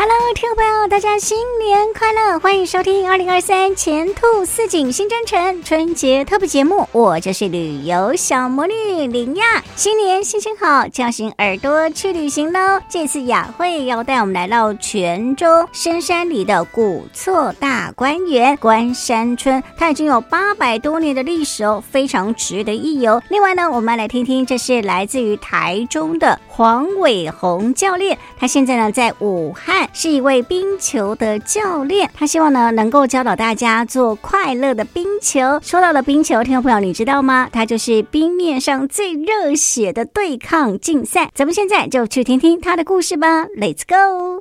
Hello，听众朋友，大家新年快乐！欢迎收听二零二三前兔似锦新征程春节特别节目，我就是旅游小魔女林亚。新年心情好，叫醒耳朵去旅行喽！这次雅慧要带我们来到泉州深山里的古厝大观园关山村，它已经有八百多年的历史哦，非常值得一游。另外呢，我们来听听，这是来自于台中的黄伟鸿教练，他现在呢在武汉。是一位冰球的教练，他希望呢能够教导大家做快乐的冰球。说到了冰球，听众朋友，你知道吗？它就是冰面上最热血的对抗竞赛。咱们现在就去听听他的故事吧，Let's go！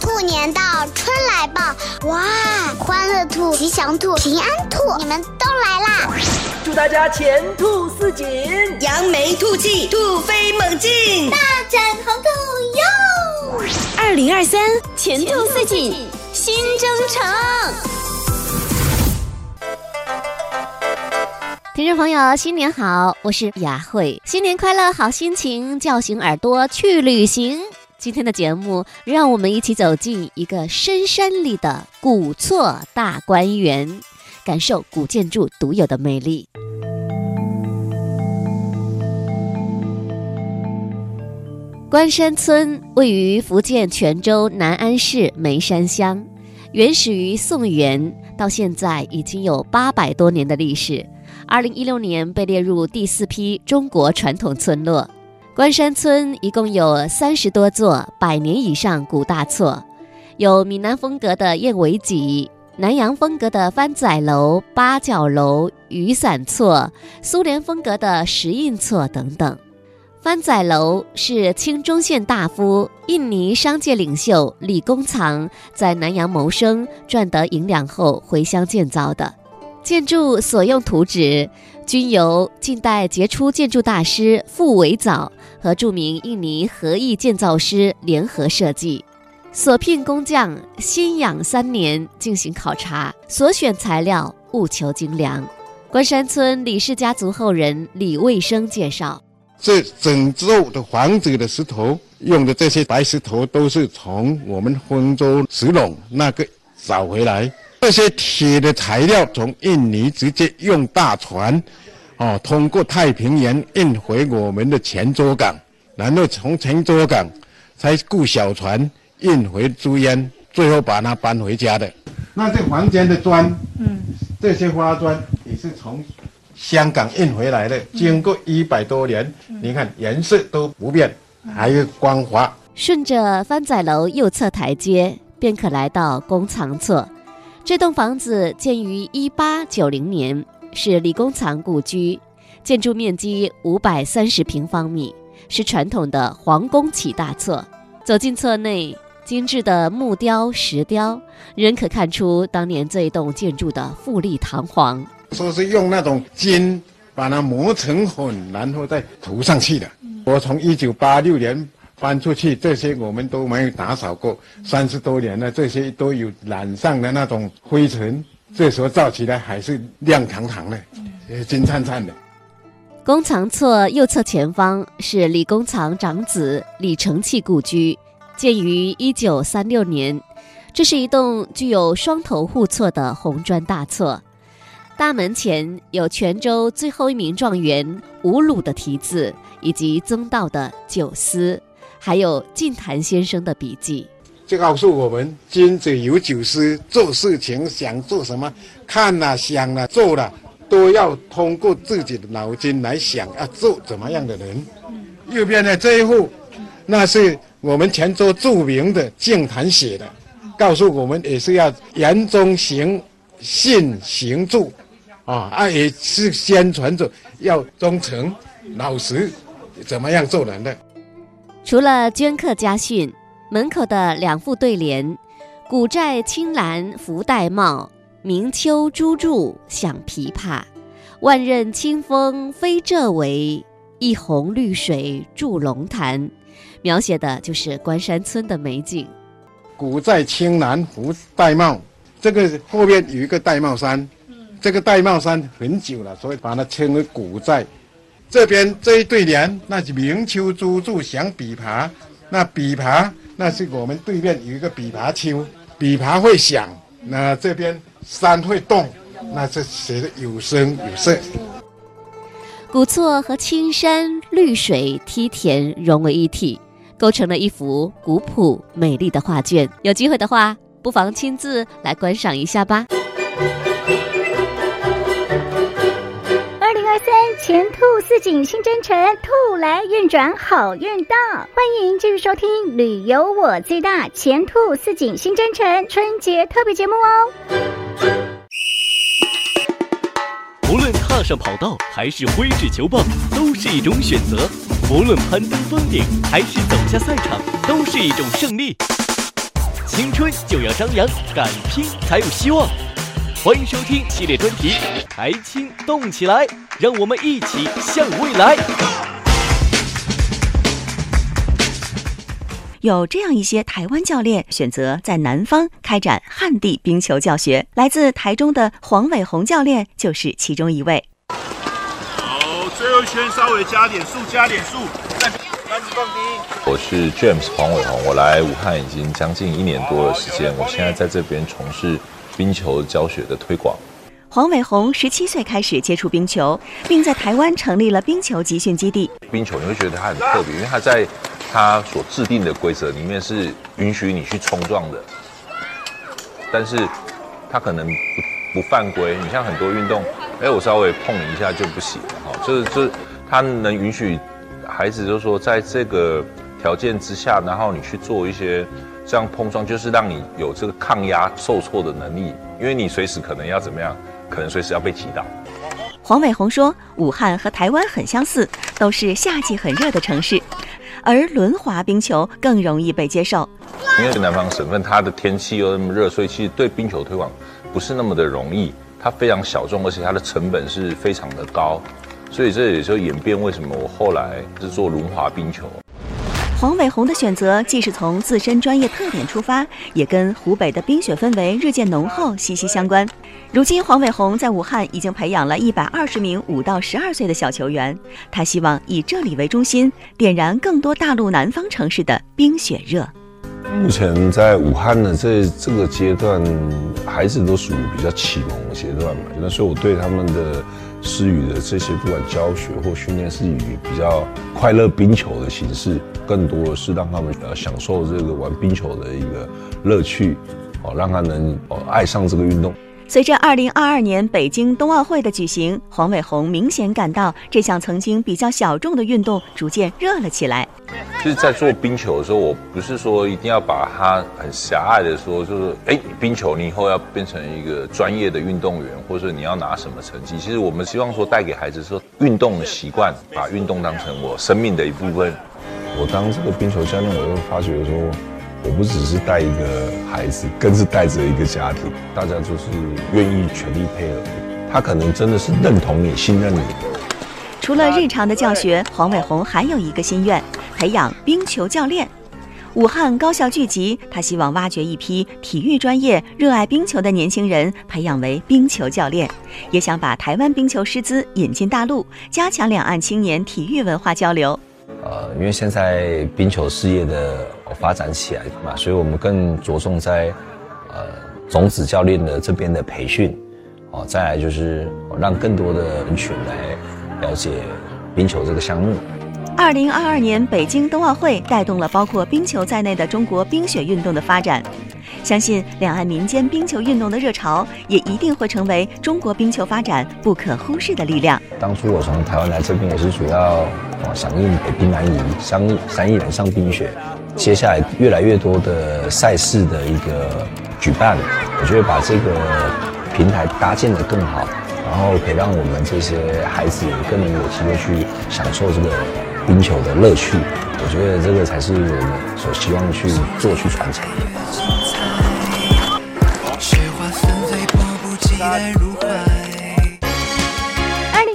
兔年到，春来报，哇，欢乐兔、吉祥兔、平安兔，你们都来啦！祝大家前兔似锦，扬眉吐气，兔飞猛进，大展宏图哟！二零二三前途似锦新征程，听众朋友，新年好，我是雅慧，新年快乐，好心情，叫醒耳朵去旅行。今天的节目，让我们一起走进一个深山里的古厝大观园，感受古建筑独有的魅力。关山村位于福建泉州南安市梅山乡，原始于宋元，到现在已经有八百多年的历史。二零一六年被列入第四批中国传统村落。关山村一共有三十多座百年以上古大厝，有闽南风格的燕尾脊、南洋风格的番仔楼、八角楼、雨伞厝、苏联风格的石印厝等等。番仔楼是清中县大夫、印尼商界领袖李公藏在南洋谋生赚得银两后回乡建造的，建筑所用图纸均由近代杰出建筑大师傅维藻和著名印尼合艺建造师联合设计，所聘工匠心养三年进行考察，所选材料务求精良。关山村李氏家族后人李卫生介绍：这整座的房子的石头用的这些白石头都是从我们丰州石龙那个找回来，这些铁的材料从印尼直接用大船。哦，通过太平洋运回我们的泉州港，然后从泉州港才雇小船运回珠渊，最后把它搬回家的。那这房间的砖，嗯，这些花砖也是从香港运回来的，经过一百多年，嗯、你看颜色都不变，还有光滑。顺着番仔楼右侧台阶，便可来到公藏厝。这栋房子建于一八九零年。是李公藏故居，建筑面积五百三十平方米，是传统的皇宫起大厝。走进厝内，精致的木雕、石雕，仍可看出当年这一栋建筑的富丽堂皇。说是用那种金把它磨成粉，然后再涂上去的。我从一九八六年搬出去，这些我们都没有打扫过，三十多年了，这些都有染上的那种灰尘。这时候照起来还是亮堂堂的，金灿灿的。公藏厝右侧前方是李公藏长子李承器故居，建于一九三六年。这是一栋具有双头护厝的红砖大厝，大门前有泉州最后一名状元吴鲁的题字，以及曾道的九思，还有净坛先生的笔记。就告诉我们，君子有酒诗，做事情想做什么，看了、想了、做了，都要通过自己的脑筋来想，要做怎么样的人。右边的这一户，那是我们泉州著名的净坛写的，告诉我们也是要言中行，信行住，啊啊，也是宣传着要忠诚、老实，怎么样做人的。除了镌刻家训。门口的两副对联：“古寨青兰福戴帽，明秋朱柱响琵琶。万仞清风飞这围，一泓绿水筑龙潭。”描写的就是关山村的美景。古在清南湖玳瑁，这个后面有一个玳瑁山，这个玳瑁山很久了，所以把它称为古寨。这边这一对联，那是明秋朱柱响琵琶，那琵琶那是我们对面有一个琵琶秋，琵琶会响，那这边山会动，那这写的有声有色。古厝和青山绿水梯田融为一体。构成了一幅古朴美丽的画卷。有机会的话，不妨亲自来观赏一下吧。前兔似锦新征程，兔来运转好运到。欢迎继续收听《旅游我最大前兔似锦新征程》春节特别节目哦。无论踏上跑道还是挥掷球棒，都是一种选择。无论攀登峰顶还是走下赛场，都是一种胜利。青春就要张扬，敢拼才有希望。欢迎收听系列专题《台青动起来》，让我们一起向未来。有这样一些台湾教练选择在南方开展旱地冰球教学，来自台中的黄伟宏教练就是其中一位。好最后一圈稍微加点速，加点速。我是 James 黄伟鸿，我来武汉已经将近一年多的时间，我现在在这边从事冰球教学的推广。黄伟鸿十七岁开始接触冰球，并在台湾成立了冰球集训基地。冰球你会觉得它很特别，因为它在它所制定的规则里面是允许你去冲撞的，但是它可能不不犯规。你像很多运动。哎，我稍微碰你一下就不行了哈，就是就是，它能允许孩子，就是说在这个条件之下，然后你去做一些这样碰撞，就是让你有这个抗压受挫的能力，因为你随时可能要怎么样，可能随时要被击倒。黄伟红说，武汉和台湾很相似，都是夏季很热的城市，而轮滑冰球更容易被接受。因为南方省份它的天气又那么热，所以其实对冰球推广不是那么的容易。它非常小众，而且它的成本是非常的高，所以这也就演变为什么我后来是做轮滑冰球。黄伟鸿的选择既是从自身专业特点出发，也跟湖北的冰雪氛围日渐浓厚息息相关。如今，黄伟鸿在武汉已经培养了一百二十名五到十二岁的小球员，他希望以这里为中心，点燃更多大陆南方城市的冰雪热。目前在武汉的这这个阶段，孩子都属于比较启蒙的阶段嘛，那所以我对他们的施予的这些不管教学或训练，是以比较快乐冰球的形式，更多的是让他们呃享受这个玩冰球的一个乐趣，哦，让他能哦爱上这个运动。随着二零二二年北京冬奥会的举行，黄伟鸿明显感到这项曾经比较小众的运动逐渐热了起来。就是，在做冰球的时候，我不是说一定要把它很狭隘的说，就是哎，冰球你以后要变成一个专业的运动员，或者你要拿什么成绩。其实我们希望说带给孩子说运动的习惯，把运动当成我生命的一部分。我当这个冰球教练，我就发觉说。我不只是带一个孩子，更是带着一个家庭，大家就是愿意全力配合。他可能真的是认同你、信任你。除了日常的教学，黄伟鸿还有一个心愿：培养冰球教练。武汉高校聚集，他希望挖掘一批体育专业、热爱冰球的年轻人，培养为冰球教练，也想把台湾冰球师资引进大陆，加强两岸青年体育文化交流。呃，因为现在冰球事业的发展起来嘛，所以我们更着重在呃种子教练的这边的培训，哦，再来就是让更多的人群来了解冰球这个项目。二零二二年北京冬奥会带动了包括冰球在内的中国冰雪运动的发展，相信两岸民间冰球运动的热潮也一定会成为中国冰球发展不可忽视的力量。当初我从台湾来这边也是主要。哦，响应北冰南移，三三亿人上冰雪。接下来越来越多的赛事的一个举办，我觉得把这个平台搭建得更好，然后可以让我们这些孩子更能有机会去享受这个冰球的乐趣。我觉得这个才是我们所希望去做、去传承的。二零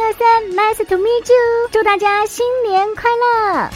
二三，Nice to meet you，祝大家新年快乐！